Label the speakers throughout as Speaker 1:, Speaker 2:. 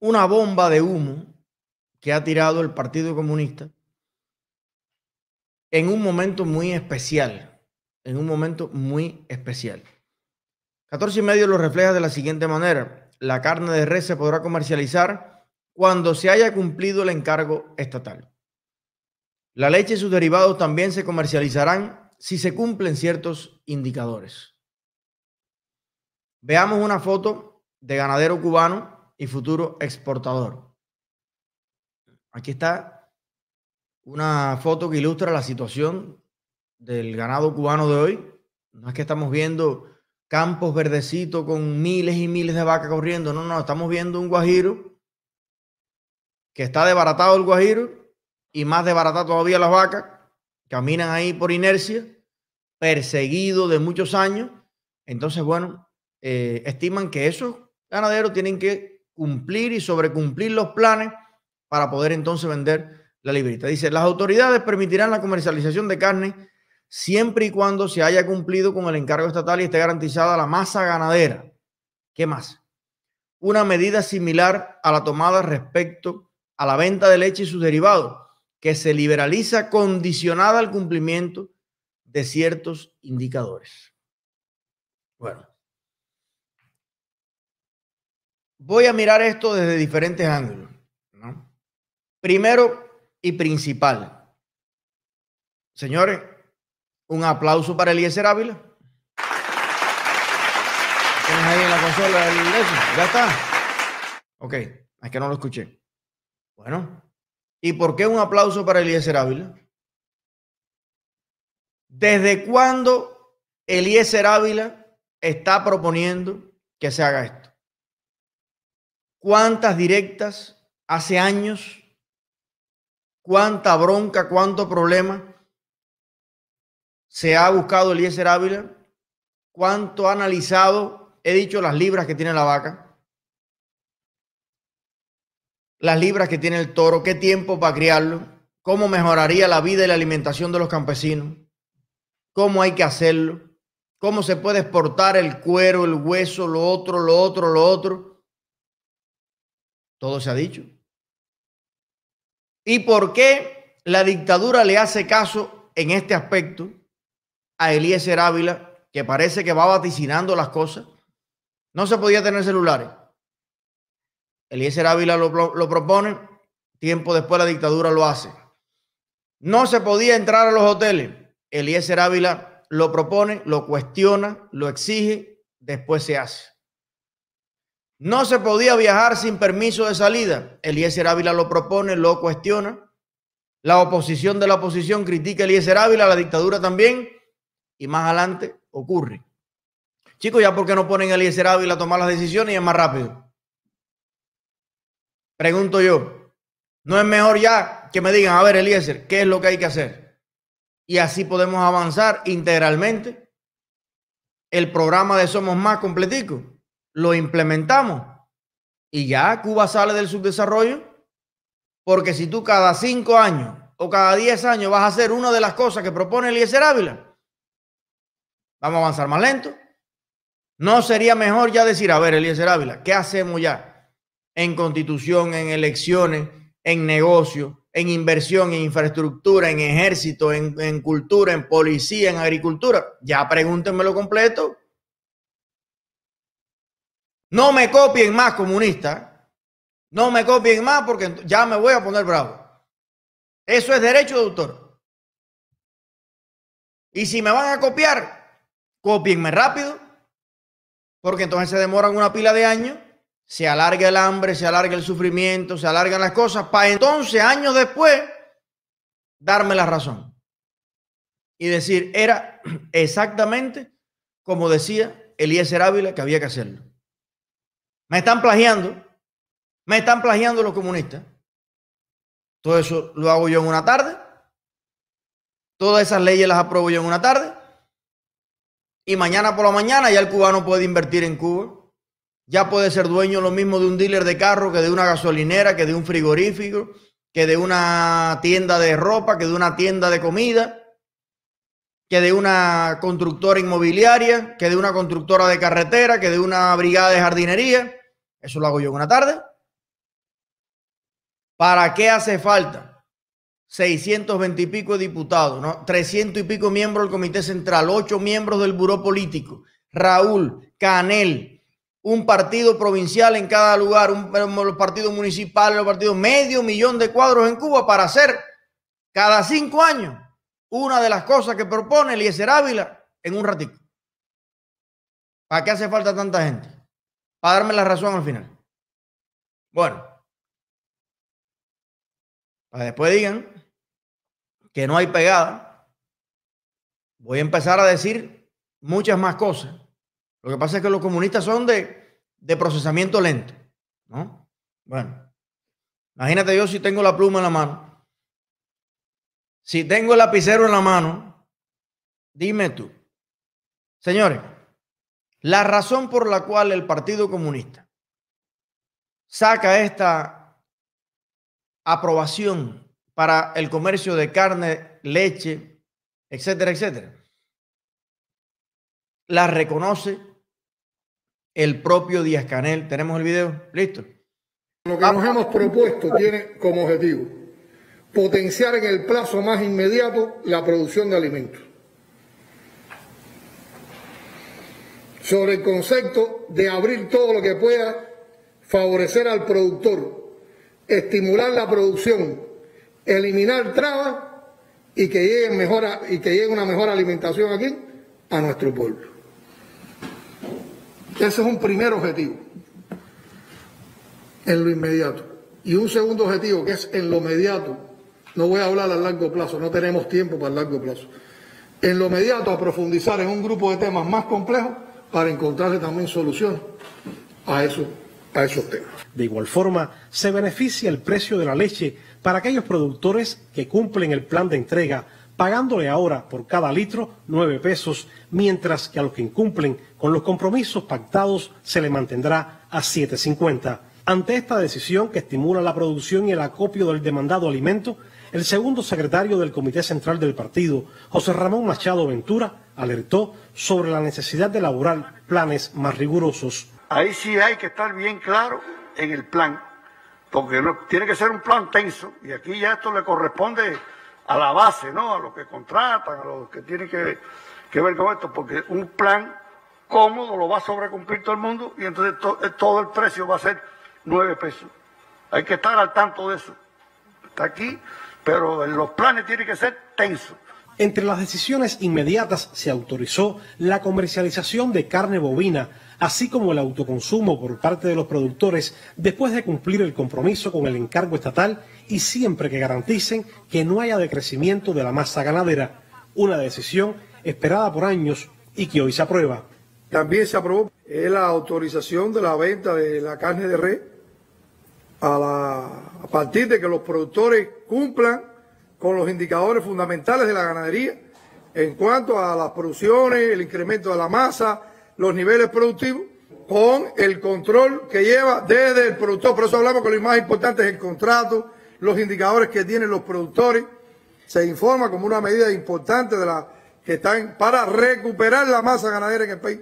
Speaker 1: una bomba de humo que ha tirado el Partido Comunista en un momento muy especial, en un momento muy especial. 14 y medio lo refleja de la siguiente manera. La carne de res se podrá comercializar cuando se haya cumplido el encargo estatal. La leche y sus derivados también se comercializarán si se cumplen ciertos indicadores. Veamos una foto de ganadero cubano y futuro exportador. Aquí está una foto que ilustra la situación del ganado cubano de hoy. No es que estamos viendo campos verdecitos con miles y miles de vacas corriendo. No, no, estamos viendo un guajiro que está desbaratado el guajiro y más desbaratado todavía las vacas. Caminan ahí por inercia, perseguido de muchos años. Entonces, bueno, eh, estiman que esos ganaderos tienen que cumplir y sobrecumplir los planes para poder entonces vender la librita. Dice, las autoridades permitirán la comercialización de carne siempre y cuando se haya cumplido con el encargo estatal y esté garantizada la masa ganadera. ¿Qué más? Una medida similar a la tomada respecto a la venta de leche y sus derivados, que se liberaliza condicionada al cumplimiento de ciertos indicadores. Bueno, voy a mirar esto desde diferentes ángulos. Primero y principal. Señores, un aplauso para Eliezer Ávila. ¿Tienes ahí en la consola el ¿Ya está? Ok, es que no lo escuché. Bueno, ¿y por qué un aplauso para Eliezer Ávila? ¿Desde cuándo Eliezer Ávila está proponiendo que se haga esto? ¿Cuántas directas hace años? ¿Cuánta bronca? ¿Cuánto problema? se ha buscado Eliezer Ávila, cuánto ha analizado, he dicho las libras que tiene la vaca, las libras que tiene el toro, qué tiempo para criarlo, cómo mejoraría la vida y la alimentación de los campesinos, cómo hay que hacerlo, cómo se puede exportar el cuero, el hueso, lo otro, lo otro, lo otro. Todo se ha dicho. ¿Y por qué la dictadura le hace caso en este aspecto? a Eliezer Ávila, que parece que va vaticinando las cosas. No se podía tener celulares. Eliezer Ávila lo, propone, tiempo después la dictadura lo hace. No se podía entrar a los hoteles. Eliezer Ávila lo propone, lo cuestiona, lo exige, después se hace. No se podía viajar sin permiso de salida. Eliezer Ávila lo propone, lo cuestiona. La oposición de la oposición critica a Eliezer Ávila, la dictadura también y más adelante ocurre. Chicos, ¿ya por qué no ponen a Eliezer Ávila a tomar las decisiones y es más rápido? Pregunto yo, ¿no es mejor ya que me digan, a ver, Eliezer, qué es lo que hay que hacer? Y así podemos avanzar integralmente. El programa de Somos Más completico, lo implementamos y ya Cuba sale del subdesarrollo. Porque si tú cada cinco años o cada diez años vas a hacer una de las cosas que propone Eliezer Ávila, Vamos a avanzar más lento. ¿No sería mejor ya decir, a ver, Eliezer Ávila, ¿qué hacemos ya en constitución, en elecciones, en negocio, en inversión, en infraestructura, en ejército, en, cultura, en policía, en agricultura? Ya pregúntenme completo. No me copien más, comunista. No me copien más porque ya me voy a poner bravo. Eso es derecho de autor. Y si me van a copiar, copienme rápido, porque entonces se demoran una pila de años, se alarga el hambre, se alarga el sufrimiento, se alargan las cosas, para entonces, años después, darme la razón. Y decir, era exactamente como decía Eliezer Ávila que había que hacerlo. Me están plagiando, me están plagiando los comunistas. Todo eso lo hago yo en una tarde. Todas esas leyes las apruebo yo en una tarde y mañana por la mañana ya el cubano puede invertir en Cuba. Ya puede ser dueño lo mismo de un dealer de carro que de una gasolinera, que de un frigorífico, que de una tienda de ropa, que de una tienda de comida, que de una constructora inmobiliaria, que de una constructora de carretera, que de una brigada de jardinería. Eso lo hago yo una tarde. ¿Para qué hace falta? 620 y pico diputados, ¿no? 300 y pico miembros del Comité Central, 8 miembros del Buró Político, Raúl, Canel, un partido provincial en cada lugar, un, los partidos municipales, los partidos, medio millón de cuadros en Cuba para hacer cada cinco años una de las cosas que propone Eliezer Ávila en un ratito. ¿Para qué hace falta tanta gente? Para darme la razón al final. Bueno, para después digan que no hay pegada, voy a empezar a decir muchas más cosas. Lo que pasa es que los comunistas son de, de procesamiento lento, ¿no? Bueno, imagínate yo si tengo la pluma en la mano, si tengo el lapicero en la mano, dime tú, señores, la razón por la cual el Partido Comunista saca esta aprobación para el comercio de carne, leche, etcétera, etcétera, la reconoce el propio Díaz Canel. ¿Tenemos el video? ¿Listo?
Speaker 2: Lo que nos hemos propuesto tiene como objetivo potenciar en el plazo más inmediato la producción de alimentos sobre el concepto de abrir todo lo que pueda favorecer al productor, estimular la producción, eliminar trabas y que llegue, una mejor alimentación aquí a nuestro pueblo. Ese es un primer objetivo en lo inmediato. Y un segundo objetivo que es en lo inmediato, no voy a hablar a largo plazo, no tenemos tiempo para el largo plazo. En lo inmediato a profundizar en un grupo de temas más complejos para encontrarle también soluciones a, eso, a esos temas.
Speaker 3: De igual forma, se beneficia el precio de la leche para aquellos productores que cumplen el plan de entrega, pagándole ahora por cada litro 9 pesos, mientras que a los que incumplen con los compromisos pactados se le mantendrá a 7.50. Ante esta decisión que estimula la producción y el acopio del demandado alimento, el segundo secretario del Comité Central del Partido, José Ramón Machado Ventura, alertó sobre la necesidad de elaborar planes más rigurosos.
Speaker 4: Ahí sí hay que estar bien claro en el plan, porque tiene que ser un plan tenso, y aquí ya esto le corresponde a la base, ¿no? A los que contratan, a los que tienen que, que ver con esto, porque un plan cómodo lo va a sobrecumplir todo el mundo y entonces eh, todo el precio va a ser nueve pesos. Hay que estar al tanto de eso. Está aquí, pero los planes tiene que ser tenso.
Speaker 3: Entre las decisiones inmediatas se autorizó la comercialización de carne bovina, así como el autoconsumo por parte de los productores después de cumplir el compromiso con el encargo estatal y siempre que garanticen que no haya decrecimiento de la masa ganadera, una decisión esperada por años y que hoy se aprueba.
Speaker 2: También se aprobó la autorización de la venta de la carne de res a, a partir de que los productores cumplan con los indicadores fundamentales de la ganadería en cuanto a las producciones, el incremento de la masa, los niveles productivos, con el control que lleva desde el productor. Por eso hablamos que lo más importante es el contrato, los indicadores que tienen los productores. Se informa como una medida importante de la que están para recuperar la masa ganadera en el país,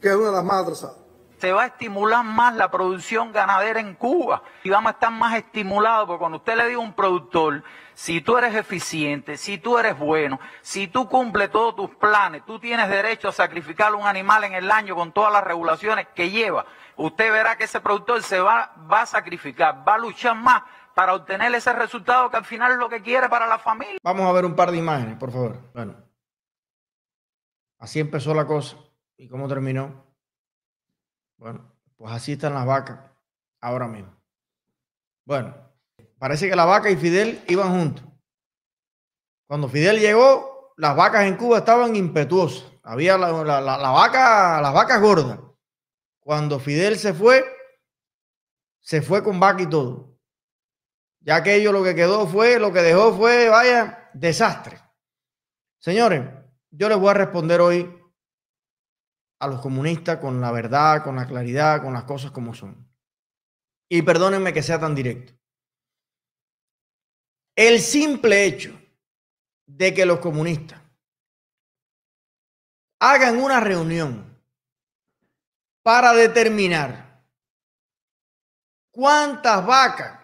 Speaker 2: que es una de las más atrasadas
Speaker 5: se va a estimular más la producción ganadera en Cuba y vamos a estar más estimulados, porque cuando usted le diga a un productor, si tú eres eficiente, si tú eres bueno, si tú cumples todos tus planes, tú tienes derecho a sacrificar un animal en el año con todas las regulaciones que lleva, usted verá que ese productor se va, va a sacrificar, va a luchar más para obtener ese resultado que al final es lo que quiere para la familia.
Speaker 1: Vamos a ver un par de imágenes, por favor. Bueno, así empezó la cosa. ¿Y cómo terminó? Bueno, pues así están las vacas ahora mismo. Bueno, parece que la vaca y Fidel iban juntos. Cuando Fidel llegó, las vacas en Cuba estaban impetuosas. Había la, vaca, las vacas gordas. Cuando Fidel se fue, se fue con vaca y todo. Ya aquello lo que quedó fue, lo que dejó fue, vaya, desastre. Señores, yo les voy a responder hoy a los comunistas con la verdad, con la claridad, con las cosas como son. Y perdónenme que sea tan directo. El simple hecho de que los comunistas hagan una reunión para determinar cuántas vacas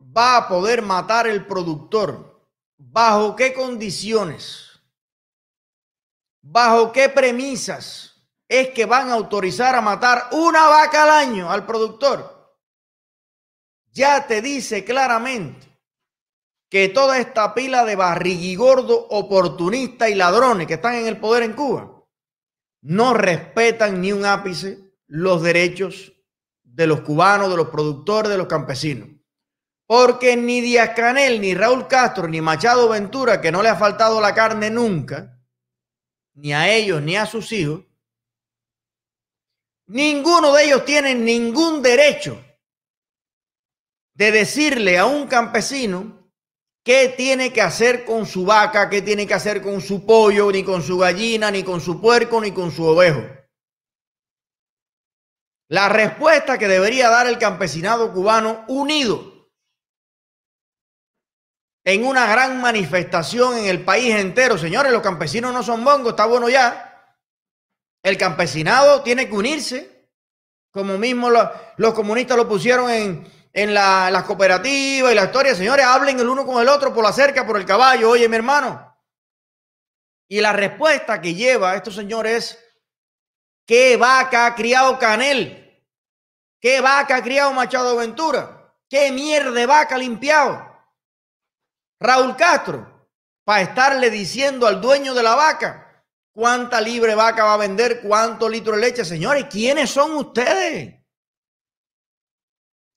Speaker 1: va a poder matar el productor? ¿Bajo qué condiciones? ¿Bajo qué premisas es que van a autorizar a matar una vaca al año al productor? Ya te dice claramente que toda esta pila de barriguigordo, oportunistas y ladrones que están en el poder en Cuba no respetan ni un ápice los derechos de los cubanos, de los productores, de los campesinos. Porque ni Díaz Canel, ni Raúl Castro, ni Machado Ventura, que no le ha faltado la carne nunca, ni a ellos ni a sus hijos, ninguno de ellos tiene ningún derecho de decirle a un campesino qué tiene que hacer con su vaca, qué tiene que hacer con su pollo, ni con su gallina, ni con su puerco, ni con su ovejo. La respuesta que debería dar el campesinado cubano unido en una gran manifestación en el país entero. Señores, los campesinos no son bongos, está bueno ya. El campesinado tiene que unirse, como mismo los, comunistas lo pusieron en, en las cooperativas y la historia. Señores, hablen el uno con el otro por la cerca, por el caballo. Oye, mi hermano. Y la respuesta que lleva estos señores es, ¿qué vaca ha criado Canel? ¿Qué vaca ha criado Machado Ventura? ¿Qué mierda de vaca ha limpiado? Raúl Castro, para estarle diciendo al dueño de la vaca cuánta libre vaca va a vender, cuánto litro de leche. Señores, ¿quiénes son ustedes?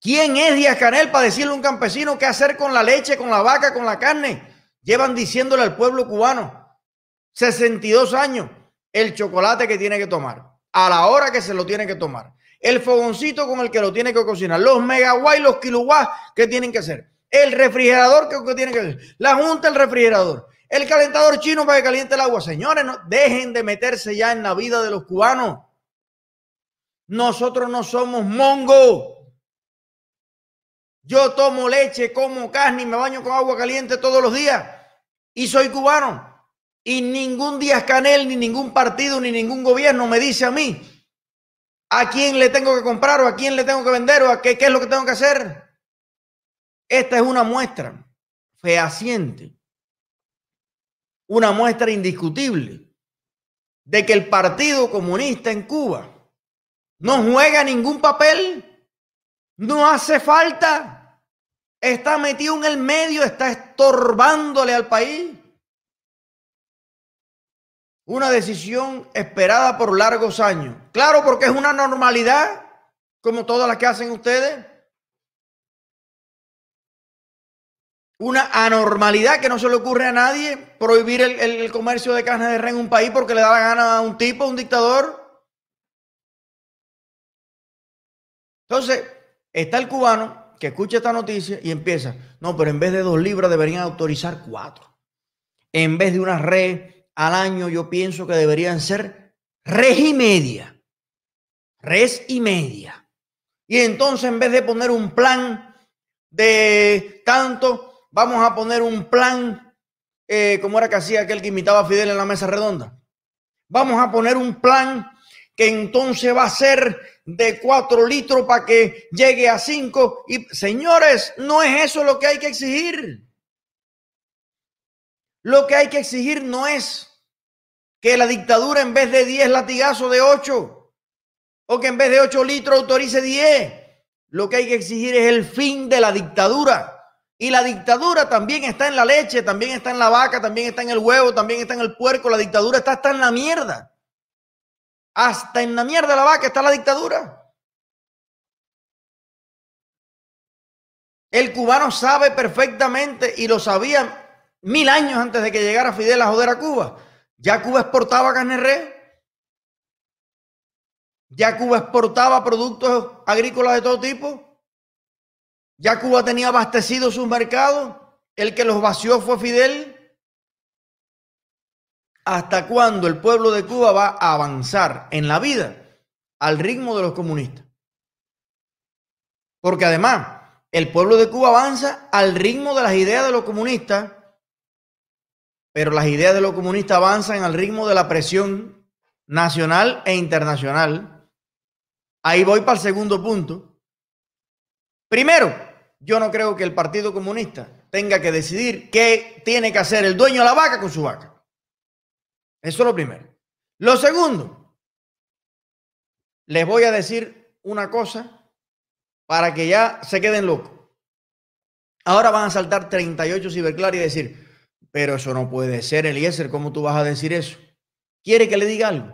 Speaker 1: ¿Quién es Díaz Canel para decirle a un campesino qué hacer con la leche, con la vaca, con la carne? Llevan diciéndole al pueblo cubano 62 años el chocolate que tiene que tomar, a la hora que se lo tiene que tomar, el fogoncito con el que lo tiene que cocinar, los megawatt los kilowatts que tienen que hacer el refrigerador que, tiene que ver, la junta, el refrigerador, el calentador chino para que caliente el agua. Señores, no, dejen de meterse ya en la vida de los cubanos. Nosotros no somos mongo. Yo tomo leche, como carne y me baño con agua caliente todos los días. Y soy cubano. Y ningún Díaz Canel, ni ningún partido, ni ningún gobierno me dice a mí a quién le tengo que comprar o a quién le tengo que vender o a qué, qué es lo que tengo que hacer. Esta es una muestra fehaciente, una muestra indiscutible de que el Partido Comunista en Cuba no juega ningún papel, no hace falta, está metido en el medio, está estorbándole al país. Una decisión esperada por largos años. Claro, porque es una normalidad, como todas las que hacen ustedes. Una anormalidad que no se le ocurre a nadie, prohibir el, comercio de carne de res en un país porque le da la gana a un tipo, un dictador. Entonces, está el cubano que escucha esta noticia y empieza, no, pero en vez de dos libras deberían autorizar cuatro. En vez de una res al año, yo pienso que deberían ser res y media. Res y media. Y entonces, en vez de poner un plan de tanto, vamos a poner un plan, eh, como era que hacía aquel que imitaba a Fidel en la mesa redonda. Vamos a poner un plan que entonces va a ser de cuatro litros para que llegue a cinco. Y señores, no es eso lo que hay que exigir. Lo que hay que exigir no es que la dictadura en vez de 10 latigazos de 8 o que en vez de 8 litros autorice 10. Lo que hay que exigir es el fin de la dictadura. Y la dictadura también está en la leche, también está en la vaca, también está en el huevo, también está en el puerco. La dictadura está hasta en la mierda. Hasta en la mierda de la vaca está la dictadura. El cubano sabe perfectamente y lo sabía mil años antes de que llegara Fidel a joder a Cuba. Ya Cuba exportaba carne res. Ya Cuba exportaba productos agrícolas de todo tipo. Ya Cuba tenía abastecido sus mercados. El que los vació fue Fidel. ¿Hasta cuándo el pueblo de Cuba va a avanzar en la vida al ritmo de los comunistas? Porque además, el pueblo de Cuba avanza al ritmo de las ideas de los comunistas, pero las ideas de los comunistas avanzan al ritmo de la presión nacional e internacional. Ahí voy para el segundo punto. Primero, yo no creo que el Partido Comunista tenga que decidir qué tiene que hacer el dueño de la vaca con su vaca. Eso es lo primero. Lo segundo, les voy a decir una cosa para que ya se queden locos. Ahora van a saltar 38 ciberclar y decir, pero eso no puede ser, Eliezer, ¿cómo tú vas a decir eso? ¿Quiere que le diga algo?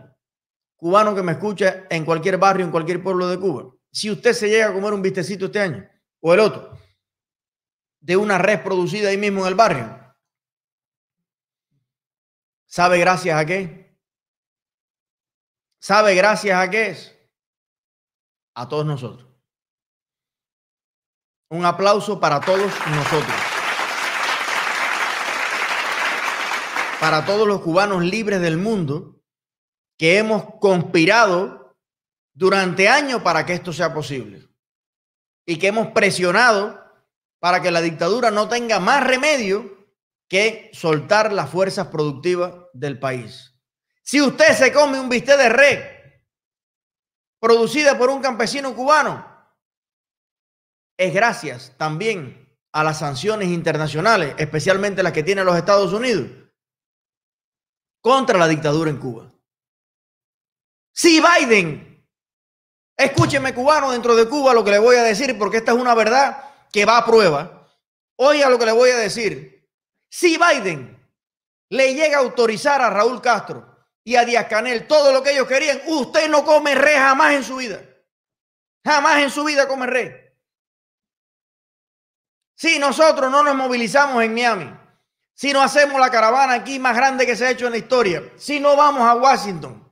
Speaker 1: Cubano que me escucha en cualquier barrio, en cualquier pueblo de Cuba. Si usted se llega a comer un vistecito este año o el otro, de una red producida ahí mismo en el barrio, ¿sabe gracias a qué? ¿Sabe gracias a qué es? A todos nosotros. Un aplauso para todos nosotros. Para todos los cubanos libres del mundo que hemos conspirado durante años para que esto sea posible y que hemos presionado para que la dictadura no tenga más remedio que soltar las fuerzas productivas del país. Si usted se come un bistec de red producida por un campesino cubano, es gracias también a las sanciones internacionales, especialmente las que tienen los Estados Unidos, contra la dictadura en Cuba. Si Biden, escúcheme cubano dentro de Cuba lo que le voy a decir, porque esta es una verdad que va a prueba. Oiga lo que le voy a decir. Si Biden le llega a autorizar a Raúl Castro y a Díaz Canel todo lo que ellos querían, usted no come re jamás en su vida. Jamás en su vida come re. Si nosotros no nos movilizamos en Miami, si no hacemos la caravana aquí más grande que se ha hecho en la historia, si no vamos a Washington,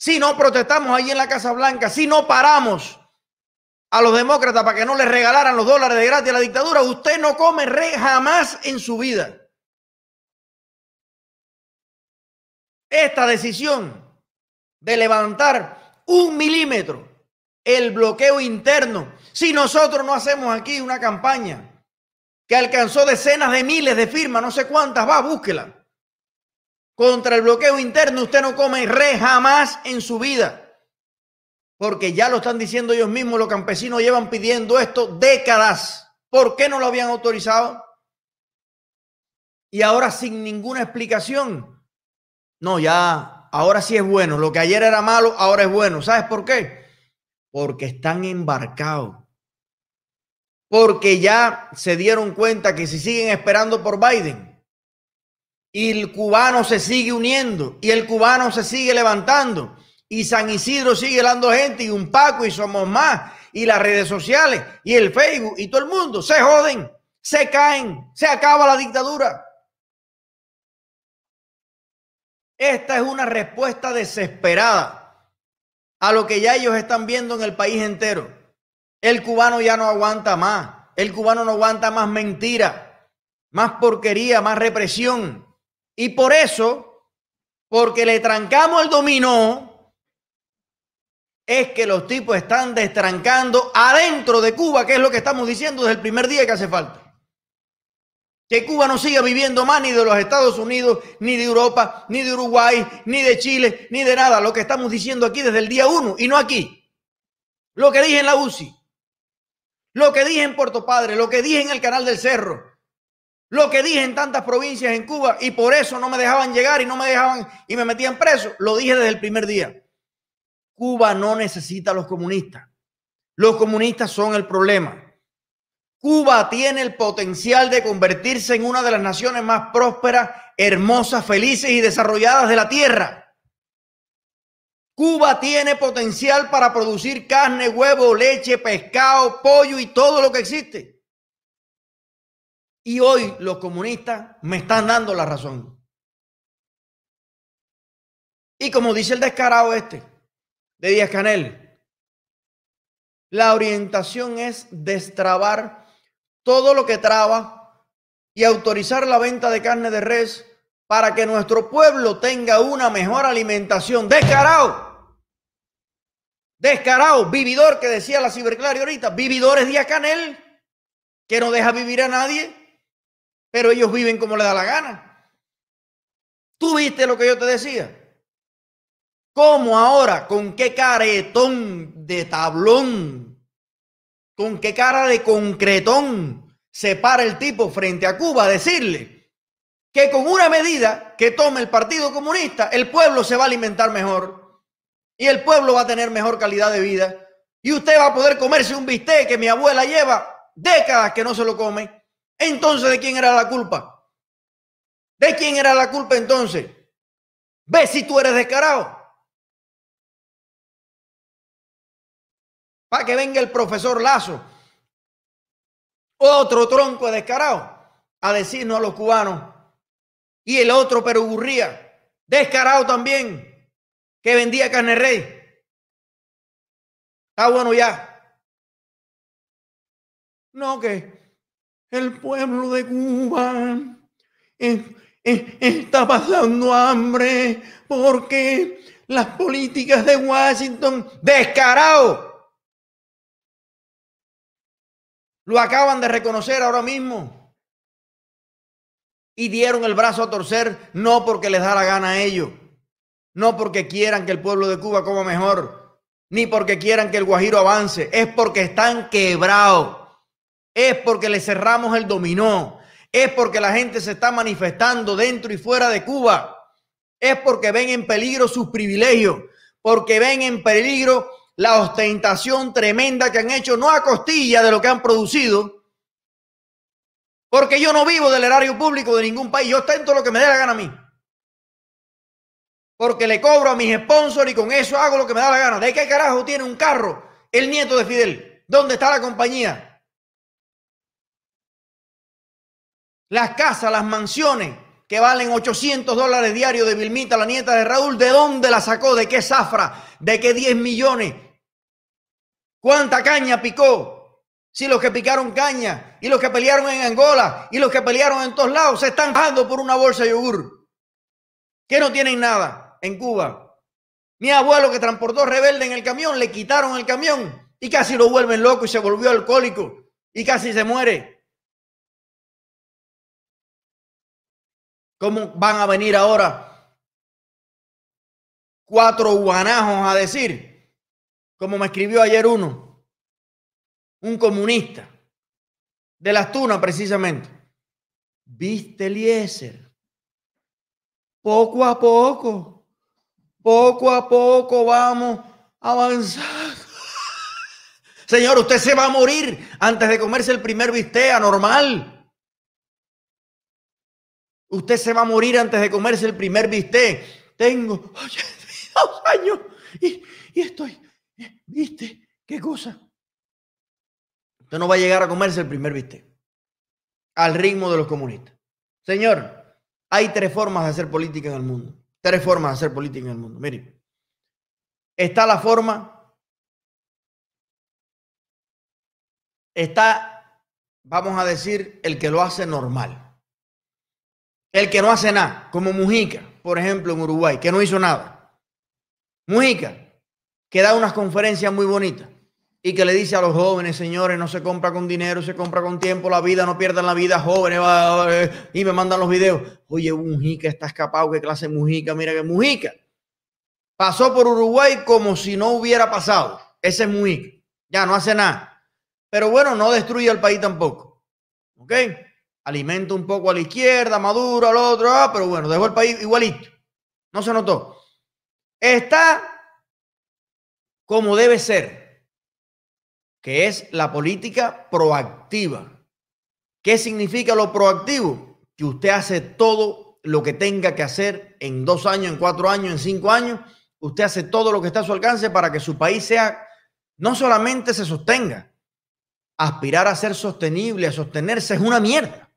Speaker 1: si no protestamos ahí en la Casa Blanca, si no paramos a los demócratas para que no les regalaran los dólares de gratis a la dictadura, usted no come re jamás en su vida. Esta decisión de levantar un milímetro el bloqueo interno, si nosotros no hacemos aquí una campaña que alcanzó decenas de miles de firmas, no sé cuántas, va, búsquela. Contra el bloqueo interno, usted no come re jamás en su vida porque ya lo están diciendo ellos mismos, los campesinos llevan pidiendo esto décadas. ¿Por qué no lo habían autorizado? Y ahora sin ninguna explicación. No, ya, ahora sí es bueno. Lo que ayer era malo, ahora es bueno. ¿Sabes por qué? Porque están embarcados. Porque ya se dieron cuenta que si siguen esperando por Biden y el cubano se sigue uniendo y el cubano se sigue levantando y San Isidro sigue dando gente y un Paco y somos más y las redes sociales y el Facebook y todo el mundo se joden, se caen, se acaba la dictadura. Esta es una respuesta desesperada a lo que ya ellos están viendo en el país entero. El cubano ya no aguanta más. El cubano no aguanta más mentira, más porquería, más represión. Y por eso, porque le trancamos el dominó, es que los tipos están destrancando adentro de Cuba, que es lo que estamos diciendo desde el primer día que hace falta. Que Cuba no siga viviendo más ni de los Estados Unidos, ni de Europa, ni de Uruguay, ni de Chile, ni de nada. Lo que estamos diciendo aquí desde el día uno y no aquí. Lo que dije en la UCI, lo que dije en Puerto Padre, lo que dije en el Canal del Cerro, lo que dije en tantas provincias en Cuba y por eso no me dejaban llegar y no me dejaban y me metían preso, lo dije desde el primer día. Cuba no necesita a los comunistas. Los comunistas son el problema. Cuba tiene el potencial de convertirse en una de las naciones más prósperas, hermosas, felices y desarrolladas de la Tierra. Cuba tiene potencial para producir carne, huevo, leche, pescado, pollo y todo lo que existe. Y hoy los comunistas me están dando la razón. Y como dice el descarado este, de Díaz Canel. La orientación es destrabar todo lo que traba y autorizar la venta de carne de res para que nuestro pueblo tenga una mejor alimentación. Descarado. Descarado. Vividor que decía la ciberclaria ahorita. Vividores Díaz Canel que no deja vivir a nadie, pero ellos viven como le da la gana. ¿Tú viste lo que yo te decía? ¿Cómo ahora? ¿Con qué caretón de tablón? con qué cara de concretón se para el tipo frente a Cuba a decirle que con una medida que tome el Partido Comunista, el pueblo se va a alimentar mejor y el pueblo va a tener mejor calidad de vida y usted va a poder comerse un bistec que mi abuela lleva décadas que no se lo come. Entonces, ¿de quién era la culpa? ¿De quién era la culpa entonces? Ve si tú eres descarado. Para que venga el profesor Lazo, otro tronco de descarado, a decirnos a los cubanos. Y el otro perugurría, descarado también, que vendía carne rey. Está bueno ya. No, que el pueblo de Cuba. Está pasando hambre porque las políticas de Washington, descarado, lo acaban de reconocer ahora mismo. Y dieron el brazo a torcer no porque les da la gana a ellos, no porque quieran que el pueblo de Cuba coma mejor, ni porque quieran que el Guajiro avance, es porque están quebrados es porque le cerramos el dominó, es porque la gente se está manifestando dentro y fuera de Cuba, es porque ven en peligro sus privilegios, porque ven en peligro la ostentación tremenda que han hecho, no a costilla de lo que han producido, porque yo no vivo del erario público de ningún país, yo ostento lo que me dé la gana a mí. Porque le cobro a mis sponsors y con eso hago lo que me da la gana. ¿De qué carajo tiene un carro el nieto de Fidel? ¿Dónde está la compañía? Las casas, las mansiones que valen 800 dólares diarios de Vilmita, la nieta de Raúl, ¿de dónde la sacó? ¿De qué zafra? ¿De qué 10 millones? ¿Cuánta caña picó? Si los que picaron caña y los que pelearon en Angola y los que pelearon en todos lados se están bajando por una bolsa de yogur. Que no tienen nada en Cuba. Mi abuelo que transportó rebelde en el camión, le quitaron el camión y casi lo vuelven loco y se volvió alcohólico y casi se muere. ¿Cómo van a venir ahora cuatro guanajos a decir, como me escribió ayer uno, un comunista de las tunas precisamente? ¿Viste Eliezer? Poco a poco, poco a poco vamos avanzando. Señor, usted se va a morir antes de comerse el primer bistec anormal. Usted se va a morir antes de comerse el primer bistec. Tengo dos años y, estoy, ¿viste? ¿Qué cosa? Usted no va a llegar a comerse el primer bistec al ritmo de los comunistas. Señor, hay tres formas de hacer política en el mundo. Tres formas de hacer política en el mundo. Mire, está la forma, está, vamos a decir, el que lo hace normal. El que no hace nada, como Mujica, por ejemplo, en Uruguay, que no hizo nada. Mujica, que da unas conferencias muy bonitas y que le dice a los jóvenes, señores, no se compra con dinero, se compra con tiempo, la vida, no pierdan la vida, jóvenes, y me mandan los videos. Oye, Mujica está escapado, qué clase Mujica, mira que Mujica. Pasó por Uruguay como si no hubiera pasado. Ese es Mujica. Ya no hace nada. Pero bueno, no destruye al país tampoco. ¿Ok? Alimenta un poco a la izquierda, Maduro al otro, ah, pero bueno, dejó el país igualito. No se notó. Está como debe ser, que es la política proactiva. ¿Qué significa lo proactivo? Que usted hace todo lo que tenga que hacer en dos años, en cuatro años, en cinco años. Usted hace todo lo que está a su alcance para que su país sea, no solamente se sostenga, aspirar a ser sostenible, a sostenerse es una mierda.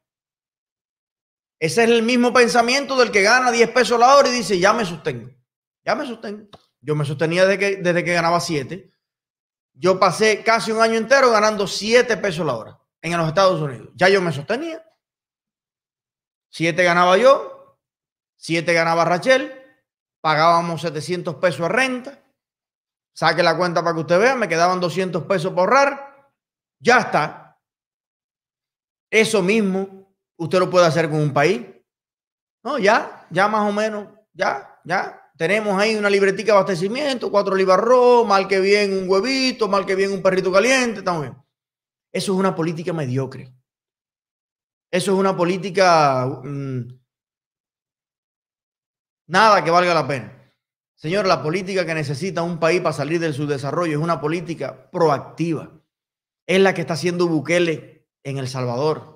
Speaker 1: Ese es el mismo pensamiento del que gana 10 pesos la hora y dice, ya me sostengo. Ya me sostengo. Yo me sostenía desde que, desde que ganaba 7. Yo pasé casi un año entero ganando 7 pesos la hora en los Estados Unidos. Ya yo me sostenía. 7 ganaba yo, 7 ganaba Rachel, pagábamos 700 pesos a renta. Saque la cuenta para que usted vea, me quedaban 200 pesos por ahorrar. Ya está. Eso mismo usted lo puede hacer con un país. No, ya, ya más o menos, ya, ya. Tenemos ahí una libretica de abastecimiento, cuatro libras mal que bien un huevito, mal que bien un perrito caliente, estamos bien. Eso es una política mediocre. Eso es una política mm, nada que valga la pena. Señor, la política que necesita un país para salir de su desarrollo es una política proactiva. Es la que está haciendo Bukele en El Salvador.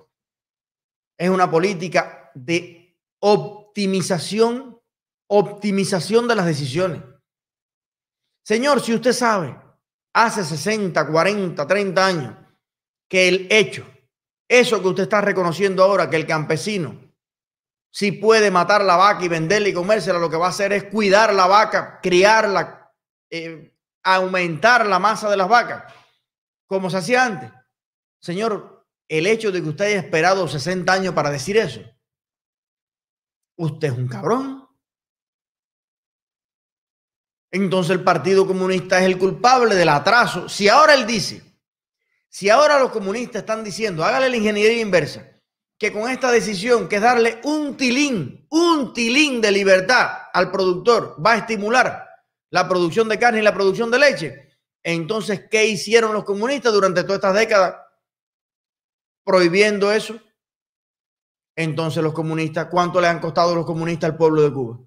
Speaker 1: Es una política de optimización, optimización de las decisiones. Señor, si usted sabe, hace 60, 40, 30 años, que el hecho, eso que usted está reconociendo ahora, que el campesino, si puede matar la vaca y venderla y comérsela, lo que va a hacer es cuidar la vaca, criarla, eh, aumentar la masa de las vacas, como se hacía antes. Señor, el hecho de que usted haya esperado 60 años para decir eso, usted es un cabrón. Entonces el Partido Comunista es el culpable del atraso. Si ahora él dice, si ahora los comunistas están diciendo, hágale la ingeniería inversa, que con esta decisión, que es darle un tilín, un tilín de libertad al productor, va a estimular la producción de carne y la producción de leche. Entonces, ¿qué hicieron los comunistas durante todas estas décadas? Prohibiendo eso. Entonces, los comunistas, ¿cuánto le han costado los comunistas al pueblo de Cuba?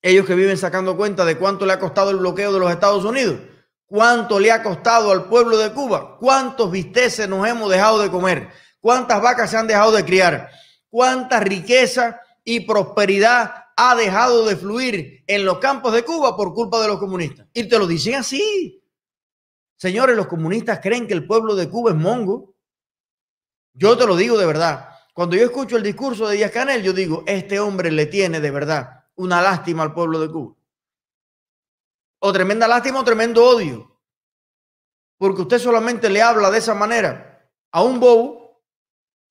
Speaker 1: Ellos que viven sacando cuenta de cuánto le ha costado el bloqueo de los Estados Unidos, cuánto le ha costado al pueblo de Cuba, cuántos bisteces nos hemos dejado de comer, cuántas vacas se han dejado de criar, cuánta riqueza y prosperidad ha dejado de fluir en los campos de Cuba por culpa de los comunistas. Y te lo dicen así. Señores, los comunistas creen que el pueblo de Cuba es mongo. Yo te lo digo de verdad. Cuando yo escucho el discurso de Díaz Canel, yo digo, este hombre le tiene de verdad una lástima al pueblo de Cuba. O tremenda lástima o tremendo odio. Porque usted solamente le habla de esa manera a un bobo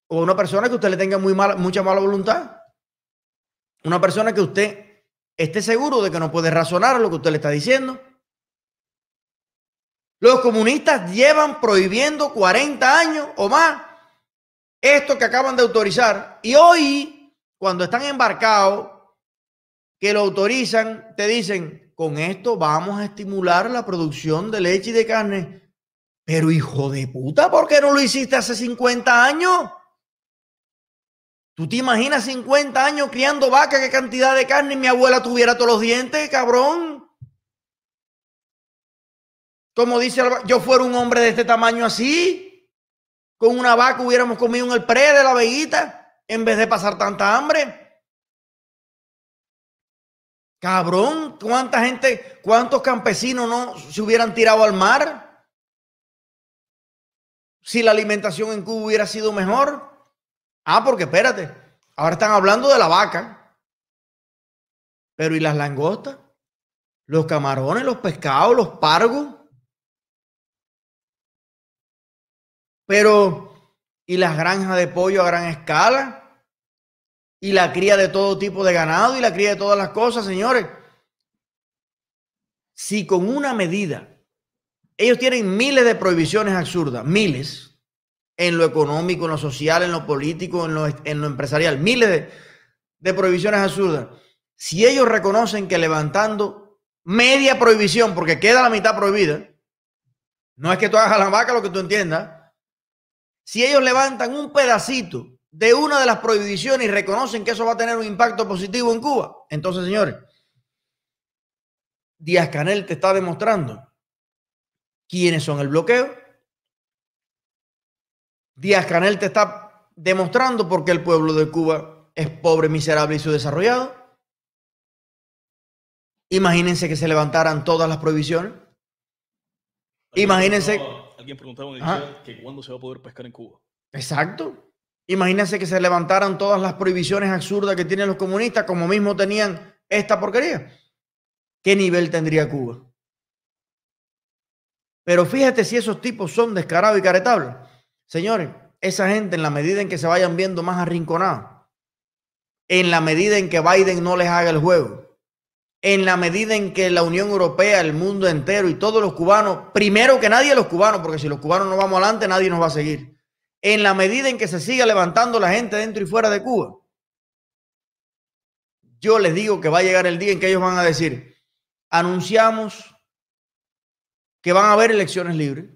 Speaker 1: o a una persona que usted le tenga muy mala, mucha mala voluntad. Una persona que usted esté seguro de que no puede razonar lo que usted le está diciendo. Los comunistas llevan prohibiendo 40 años o más esto que acaban de autorizar. Y hoy, cuando están embarcados que lo autorizan, te dicen, con esto vamos a estimular la producción de leche y de carne. Pero hijo de puta, ¿por qué no lo hiciste hace 50 años? ¿Tú te imaginas 50 años criando vaca, qué cantidad de carne mi abuela tuviera todos los dientes, cabrón? Como dice, yo fuera un hombre de este tamaño así, con una vaca hubiéramos comido en el pre de la veguita, en vez de pasar tanta hambre. Cabrón, ¿cuánta gente, cuántos campesinos no se hubieran tirado al mar? Si la alimentación en Cuba hubiera sido mejor. Ah, porque espérate, ahora están hablando de la vaca. Pero ¿y las langostas? Los camarones, los pescados, los pargos. Pero, ¿y las granjas de pollo a gran escala? y la cría de todo tipo de ganado y la cría de todas las cosas, señores. Si con una medida, ellos tienen miles de prohibiciones absurdas, miles, en lo económico, en lo social, en lo político, en lo, en lo empresarial, miles de, de prohibiciones absurdas. Si ellos reconocen que levantando media prohibición, porque queda la mitad prohibida, no es que tú hagas la vaca lo que tú entiendas, si ellos levantan un pedacito de una de las prohibiciones y reconocen que eso va a tener un impacto positivo en Cuba. Entonces, señores, Díaz Canel te está demostrando quiénes son el bloqueo. Díaz Canel te está demostrando por qué el pueblo de Cuba es pobre, miserable y subdesarrollado. Imagínense que se levantaran todas las prohibiciones. Imagínense.
Speaker 6: Alguien preguntaba en que cuándo se va a poder pescar en Cuba.
Speaker 1: Exacto. Imagínense que se levantaran todas las prohibiciones absurdas que tienen los comunistas, como mismo tenían esta porquería. ¿Qué nivel tendría Cuba? Pero fíjate si esos tipos son descarados y caretables. Señores, esa gente en la medida en que se vayan viendo más arrinconados, en la medida en que Biden no les haga el juego, en la medida en que la Unión Europea, el mundo entero y todos los cubanos, primero que nadie los cubanos, porque si los cubanos no vamos adelante, nadie nos va a seguir en la medida en que se siga levantando la gente dentro y fuera de Cuba. Yo les digo que va a llegar el día en que ellos van a decir, anunciamos que van a haber elecciones libres.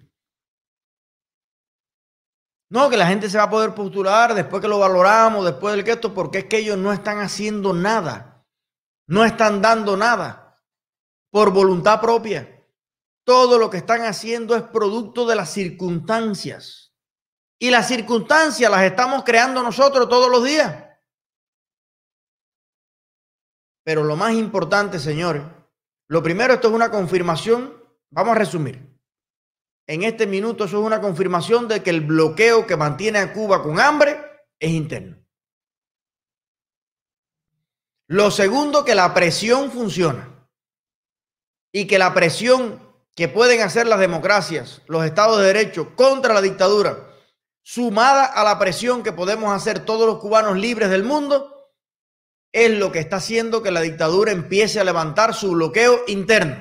Speaker 1: No, que la gente se va a poder postular después que lo valoramos, después del que esto, porque es que ellos no están haciendo nada. No están dando nada por voluntad propia. Todo lo que están haciendo es producto de las circunstancias. Y las circunstancias las estamos creando nosotros todos los días. Pero lo más importante, señores, lo primero, esto es una confirmación. Vamos a resumir. En este minuto, eso es una confirmación de que el bloqueo que mantiene a Cuba con hambre es interno. Lo segundo, que la presión funciona. Y que la presión que pueden hacer las democracias, los estados de derecho contra la dictadura, sumada a la presión que podemos hacer todos los cubanos libres del mundo, es lo que está haciendo que la dictadura empiece a levantar su bloqueo interno,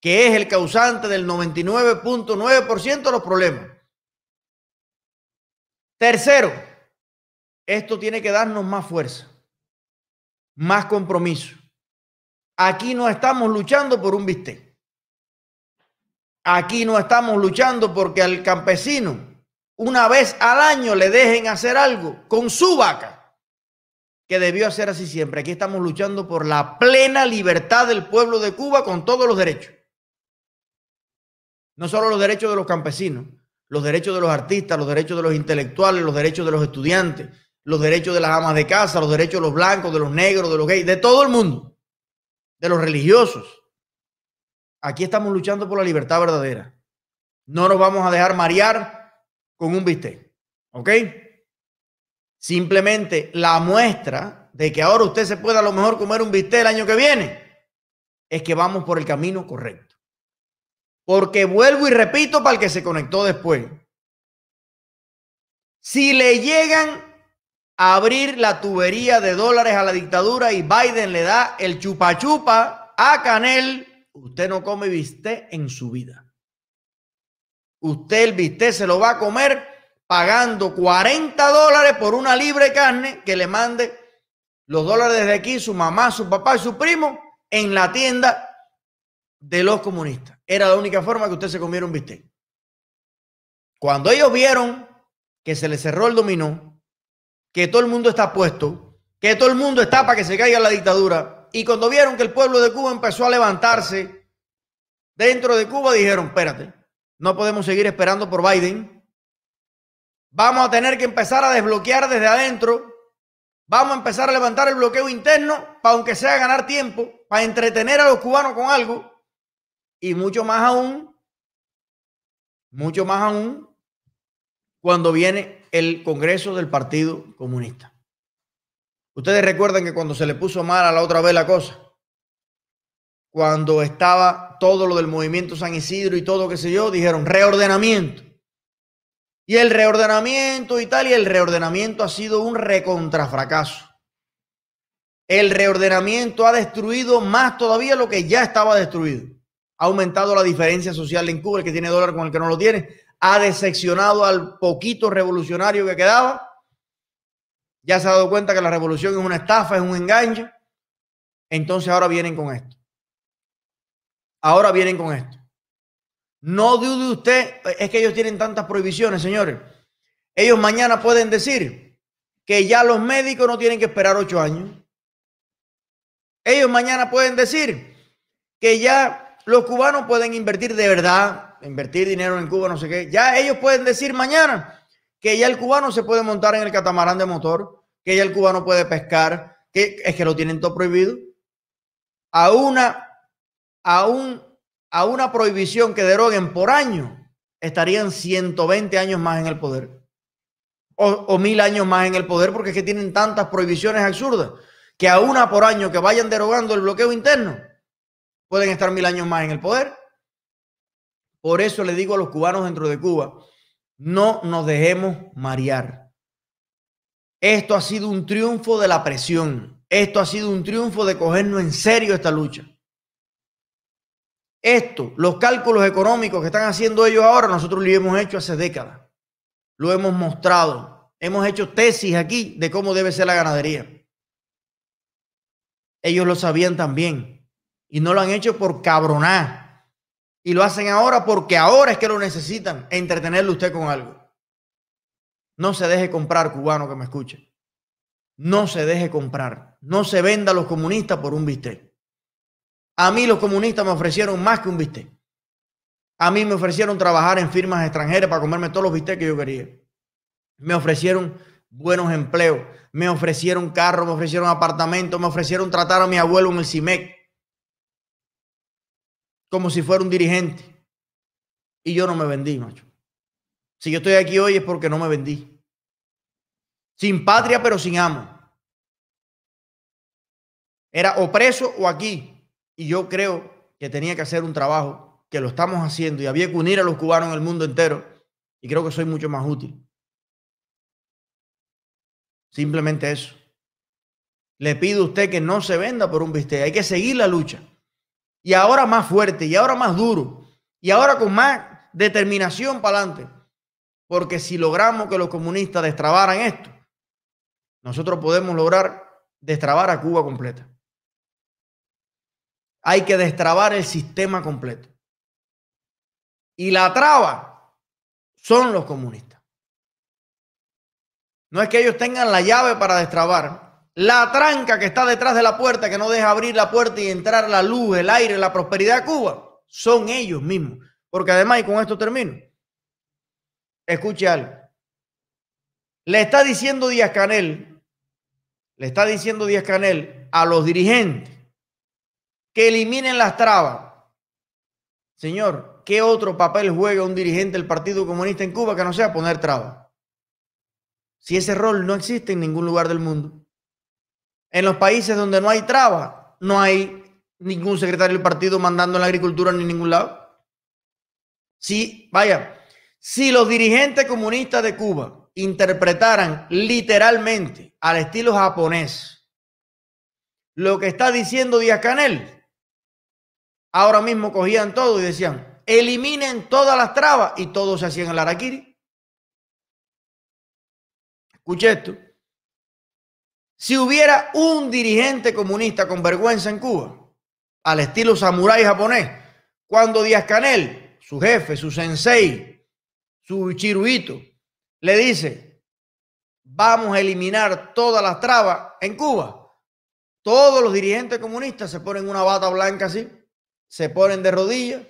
Speaker 1: que es el causante del 99.9% de los problemas. Tercero, esto tiene que darnos más fuerza, más compromiso. Aquí no estamos luchando por un bistec. Aquí no estamos luchando porque al campesino una vez al año le dejen hacer algo con su vaca, que debió hacer así siempre. Aquí estamos luchando por la plena libertad del pueblo de Cuba con todos los derechos. No solo los derechos de los campesinos, los derechos de los artistas, los derechos de los intelectuales, los derechos de los estudiantes, los derechos de las amas de casa, los derechos de los blancos, de los negros, de los gays, de todo el mundo, de los religiosos. Aquí estamos luchando por la libertad verdadera. No nos vamos a dejar marear con un bistec. ¿Ok? Simplemente la muestra de que ahora usted se pueda a lo mejor comer un bistec el año que viene es que vamos por el camino correcto. Porque vuelvo y repito para el que se conectó después. Si le llegan abrir la tubería de dólares a la dictadura y Biden le da el chupa chupa a Canel, usted no come bistec en su vida. Usted el bistec se lo va a comer pagando 40 dólares por una libre carne que le mande los dólares desde aquí, su mamá, su papá y su primo en la tienda de los comunistas. Era la única forma que usted se comiera un bistec. Cuando ellos vieron que se les cerró el dominó, que todo el mundo está puesto, que todo el mundo está para que se caiga la dictadura, y cuando vieron que el pueblo de Cuba empezó a levantarse dentro de Cuba, dijeron, espérate, no podemos seguir esperando por Biden. Vamos a tener que empezar a desbloquear desde adentro. Vamos a empezar a levantar el bloqueo interno para aunque sea ganar tiempo, para entretener a los cubanos con algo. Y mucho más aún, mucho más aún, cuando viene el Congreso del Partido Comunista. Ustedes recuerdan que cuando se le puso mal a la otra vez la cosa, cuando estaba todo lo del movimiento San Isidro y todo, qué sé yo, dijeron reordenamiento. Y el reordenamiento y tal, y el reordenamiento ha sido un recontrafracaso. El reordenamiento ha destruido más todavía lo que ya estaba destruido. Ha aumentado la diferencia social en Cuba, el que tiene dólar con el que no lo tiene. Ha decepcionado al poquito revolucionario que quedaba ya se ha dado cuenta que la revolución es una estafa, es un engaño. Entonces ahora vienen con esto. Ahora vienen con esto. No dude usted, es que ellos tienen tantas prohibiciones, señores. Ellos mañana pueden decir que ya los médicos no tienen que esperar ocho años. Ellos mañana pueden decir que ya los cubanos pueden invertir de verdad, invertir dinero en Cuba, no sé qué. Ya ellos pueden decir mañana que ya el cubano se puede montar en el catamarán de motor, que ya el cubano puede pescar, que es que lo tienen todo prohibido. A una, a a una prohibición que deroguen por año, estarían 120 años más en el poder. O, o mil años más en el poder, porque es que tienen tantas prohibiciones absurdas, que a una por año que vayan derogando el bloqueo interno, pueden estar mil años más en el poder. Por eso le digo a los cubanos dentro de Cuba, no nos dejemos marear. Esto ha sido un triunfo de la presión. Esto ha sido un triunfo de cogernos en serio esta lucha. Esto, los cálculos económicos que están haciendo ellos ahora, nosotros lo hemos hecho hace décadas. Lo hemos mostrado. Hemos hecho tesis aquí de cómo debe ser la ganadería. Ellos lo sabían también. Y no lo han hecho por cabronar. Y lo hacen ahora porque ahora es que lo necesitan, entretenerle usted con algo. No se deje comprar, cubano que me escuche. No se deje comprar. No se venda a los comunistas por un bistec. A mí los comunistas me ofrecieron más que un bistec. A mí me ofrecieron trabajar en firmas extranjeras para comerme todos los bistecs que yo quería. Me ofrecieron buenos empleos, me ofrecieron carros, me ofrecieron apartamentos, me ofrecieron tratar a mi abuelo en el CIMEC como si fuera un dirigente. Y yo no me vendí, macho. Si yo estoy aquí hoy es porque no me vendí. Sin patria, pero sin amo. Era o preso o aquí. Y yo creo que tenía que hacer un trabajo, que lo estamos haciendo, y había que unir a los cubanos en el mundo entero. Y creo que soy mucho más útil. Simplemente eso. Le pido a usted que no se venda por un bistec. Hay que seguir la lucha. Y ahora más fuerte, y ahora más duro, y ahora con más determinación para adelante. Porque si logramos que los comunistas destrabaran esto, nosotros podemos lograr destrabar a Cuba completa. Hay que destrabar el sistema completo. Y la traba son los comunistas. No es que ellos tengan la llave para destrabar. La tranca que está detrás de la puerta, que no deja abrir la puerta y entrar la luz, el aire, la prosperidad a Cuba, son ellos mismos. Porque además, y con esto termino, escuche algo. Le está diciendo Díaz Canel, le está diciendo Díaz Canel a los dirigentes que eliminen las trabas. Señor, ¿qué otro papel juega un dirigente del Partido Comunista en Cuba que no sea poner trabas? Si ese rol no existe en ningún lugar del mundo. En los países donde no hay trabas, no hay ningún secretario del partido mandando en la agricultura ni en ningún lado. Si, vaya, si los dirigentes comunistas de Cuba interpretaran literalmente al estilo japonés lo que está diciendo Díaz Canel, ahora mismo cogían todo y decían, eliminen todas las trabas y todos se hacían el araquiri. Escuche esto. Si hubiera un dirigente comunista con vergüenza en Cuba, al estilo samurái japonés, cuando Díaz Canel, su jefe, su sensei, su chiruito, le dice, vamos a eliminar todas las trabas en Cuba, todos los dirigentes comunistas se ponen una bata blanca así, se ponen de rodillas,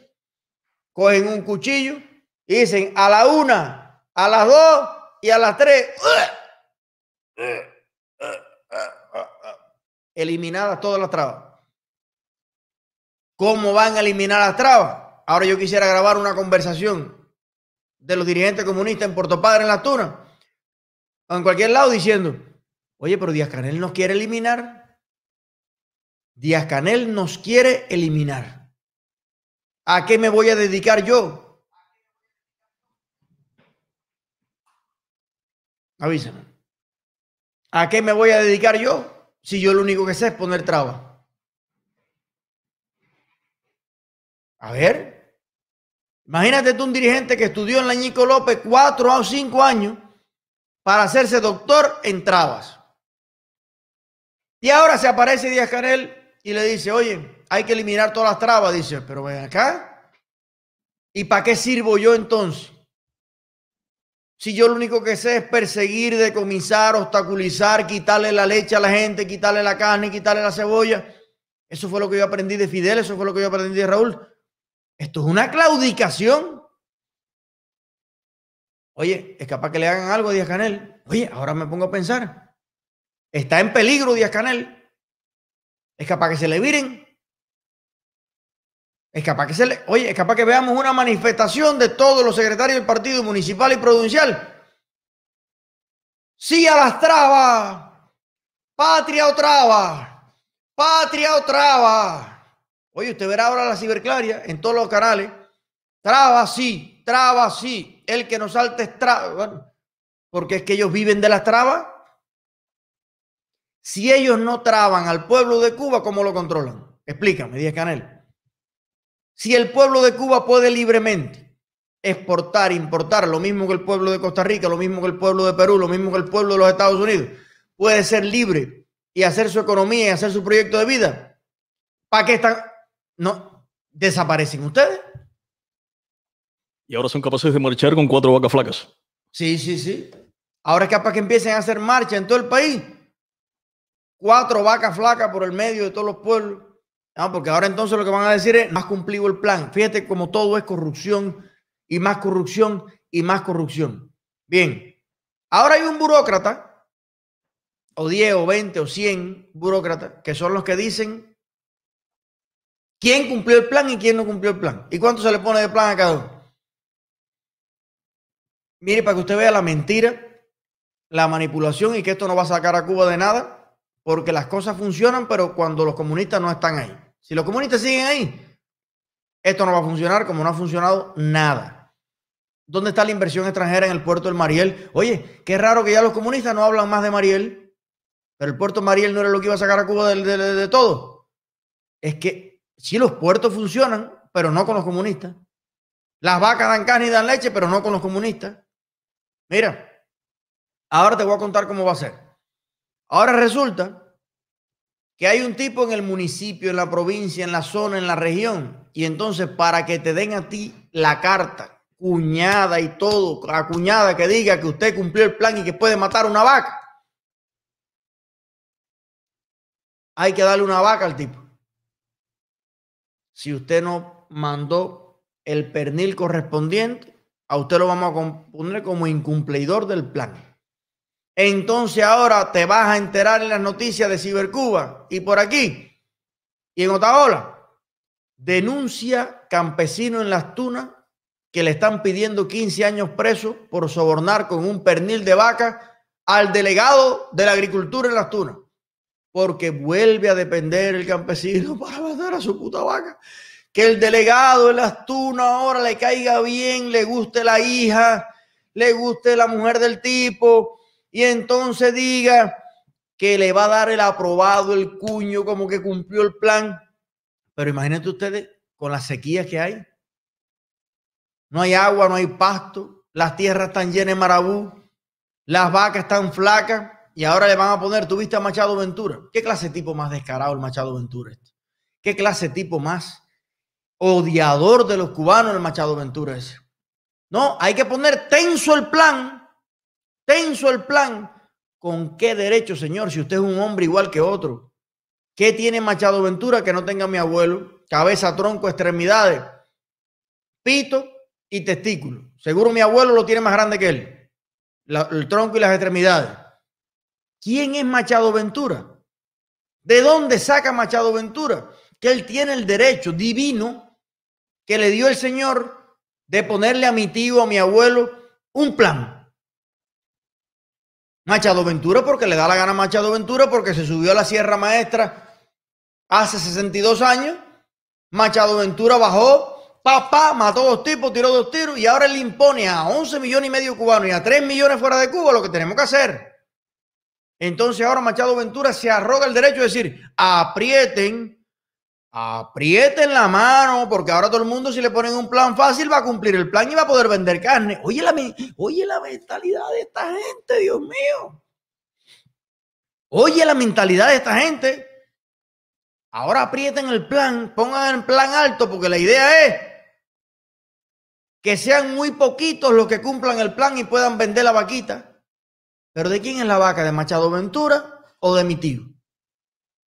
Speaker 1: cogen un cuchillo y dicen a la una, a las dos y a las tres eliminadas todas las trabas. ¿Cómo van a eliminar las trabas? Ahora yo quisiera grabar una conversación de los dirigentes comunistas en Puerto Padre, en la Tuna, o en cualquier lado, diciendo, oye, pero Díaz Canel nos quiere eliminar. Díaz Canel nos quiere eliminar. ¿A qué me voy a dedicar yo? Avísame. ¿A qué me voy a dedicar yo si yo lo único que sé es poner trabas? A ver, imagínate tú un dirigente que estudió en la Ñico López cuatro o cinco años para hacerse doctor en trabas. Y ahora se aparece Díaz Canel y le dice, oye, hay que eliminar todas las trabas. Dice, pero ven acá. ¿Y para qué sirvo yo entonces? Si yo lo único que sé es perseguir, decomisar, obstaculizar, quitarle la leche a la gente, quitarle la carne, quitarle la cebolla. Eso fue lo que yo aprendí de Fidel, eso fue lo que yo aprendí de Raúl. Esto es una claudicación. Oye, es capaz que le hagan algo a Díaz Canel. Oye, ahora me pongo a pensar. Está en peligro Díaz Canel. Es capaz que se le viren. Es capaz que se le, oye, es capaz que veamos una manifestación de todos los secretarios del partido municipal y provincial. Sí a las trabas. Patria o traba. Patria o traba. Oye, usted verá ahora la ciberclaria en todos los canales. Traba sí, traba sí. El que nos salte es traba. Porque es que ellos viven de las trabas. Si ellos no traban al pueblo de Cuba, ¿cómo lo controlan? Explícame, Díaz Canel. Si el pueblo de Cuba puede libremente exportar, importar, lo mismo que el pueblo de Costa Rica, lo mismo que el pueblo de Perú, lo mismo que el pueblo de los Estados Unidos, puede ser libre y hacer su economía y hacer su proyecto de vida, ¿para qué están? No, desaparecen ustedes.
Speaker 6: Y ahora son capaces de marchar con cuatro vacas flacas.
Speaker 1: Sí, sí, sí. Ahora es capaz que empiecen a hacer marcha en todo el país. Cuatro vacas flacas por el medio de todos los pueblos. Ah, porque ahora entonces lo que van a decir es, más cumplido el plan. Fíjate como todo es corrupción y más corrupción y más corrupción. Bien, ahora hay un burócrata, o 10 o 20 o 100 burócratas, que son los que dicen quién cumplió el plan y quién no cumplió el plan. ¿Y cuánto se le pone de plan a cada uno? Mire, para que usted vea la mentira la manipulación y que esto no va a sacar a Cuba de nada, porque las cosas funcionan, pero cuando los comunistas no están ahí. Si los comunistas siguen ahí, esto no va a funcionar como no ha funcionado nada. ¿Dónde está la inversión extranjera en el puerto del Mariel? Oye, qué raro que ya los comunistas no hablan más de Mariel, pero el puerto Mariel no era lo que iba a sacar a Cuba de, de todo. Es que si los puertos funcionan, pero no con los comunistas. Las vacas dan carne y dan leche, pero no con los comunistas. Mira, Ahora te voy a contar cómo va a ser. Ahora resulta que hay un tipo en el municipio, en la provincia, en la zona, en la región. Y entonces para que te den a ti la carta, cuñada y todo, cuñada que diga que usted cumplió el plan y que puede matar una vaca, hay que darle una vaca al tipo. Si usted no mandó el pernil correspondiente, a usted lo vamos a poner como incumplidor del plan. Entonces ahora te vas a enterar en las noticias de Cibercuba y por aquí y en Otaola. Denuncia campesino en las tunas que le están pidiendo 15 años preso por sobornar con un pernil de vaca al delegado de la agricultura en las tunas. Porque vuelve a depender el campesino para matar a su puta vaca. Que el delegado de las tunas ahora le caiga bien, le guste la hija, le guste la mujer del tipo, y entonces diga que le va a dar el aprobado, el cuño, como que cumplió el plan. Pero imagínense ustedes con las sequías que hay. No hay agua, no hay pasto, las tierras están llenas de marabú, las vacas están flacas y ahora le van a poner, ¿tuviste a Machado Ventura? ¿Qué clase de tipo más descarado el Machado Ventura este? ¿Qué clase de tipo más odiador de los cubanos el Machado Ventura ese? No, hay que poner tenso el plan tenso el plan. ¿Con qué derecho, señor, si usted es un hombre igual que otro? ¿Qué tiene Machado Ventura que no tenga mi abuelo? Cabeza, tronco, extremidades, pito y testículo. Seguro mi abuelo lo tiene más grande que él. el tronco y las extremidades. ¿Quién es Machado Ventura? ¿De dónde saca Machado Ventura? Que él tiene el derecho divino que le dio el Señor de ponerle a mi tío, a mi abuelo, un plan. Machado Ventura porque le da la gana a Machado Ventura porque se subió a la Sierra Maestra hace 62 años. Machado Ventura bajó, papá, mató dos tipos, tiró dos tiros y ahora le impone a 11 millones y medio cubanos y a 3 millones fuera de Cuba lo que tenemos que hacer. Entonces ahora Machado Ventura se arroga el derecho de decir, aprieten aprieten la mano, porque ahora todo el mundo si le ponen un plan fácil va a cumplir el plan y va a poder vender carne. Oye la, oye la mentalidad de esta gente, Dios mío. Oye la mentalidad de esta gente. Ahora aprieten el plan, pongan el plan alto, porque la idea es que sean muy poquitos los que cumplan el plan y puedan vender la vaquita. Pero ¿de quién es la vaca? ¿De Machado Ventura o de mi tío?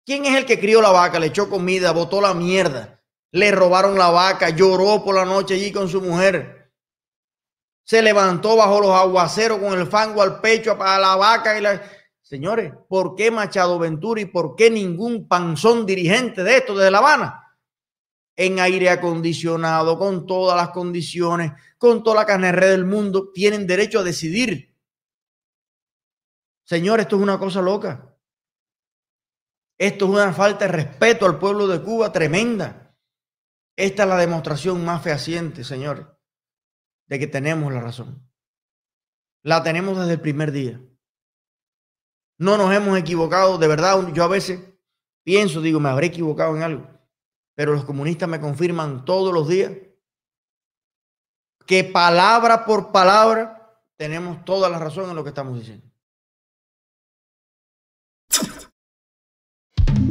Speaker 1: ¿Quién es el que crió la vaca? Le echó comida, botó la mierda. Le robaron la vaca, lloró por la noche allí con su mujer. Se levantó bajo los aguaceros con el fango al pecho para la vaca y la... Señores, ¿por qué Machado Ventura y por qué ningún panzón dirigente de esto desde La Habana? En aire acondicionado, con todas las condiciones, con toda la carne del mundo, tienen derecho a decidir. Señores, esto es una cosa loca. Esto es una falta de respeto al pueblo de Cuba tremenda. Esta es la demostración más fehaciente, señores, de que tenemos la razón. La tenemos desde el primer día. No nos hemos equivocado, de verdad, yo a veces pienso, digo, me habré equivocado en algo, pero los comunistas me confirman todos los días que palabra por palabra tenemos toda la razón en lo que estamos diciendo.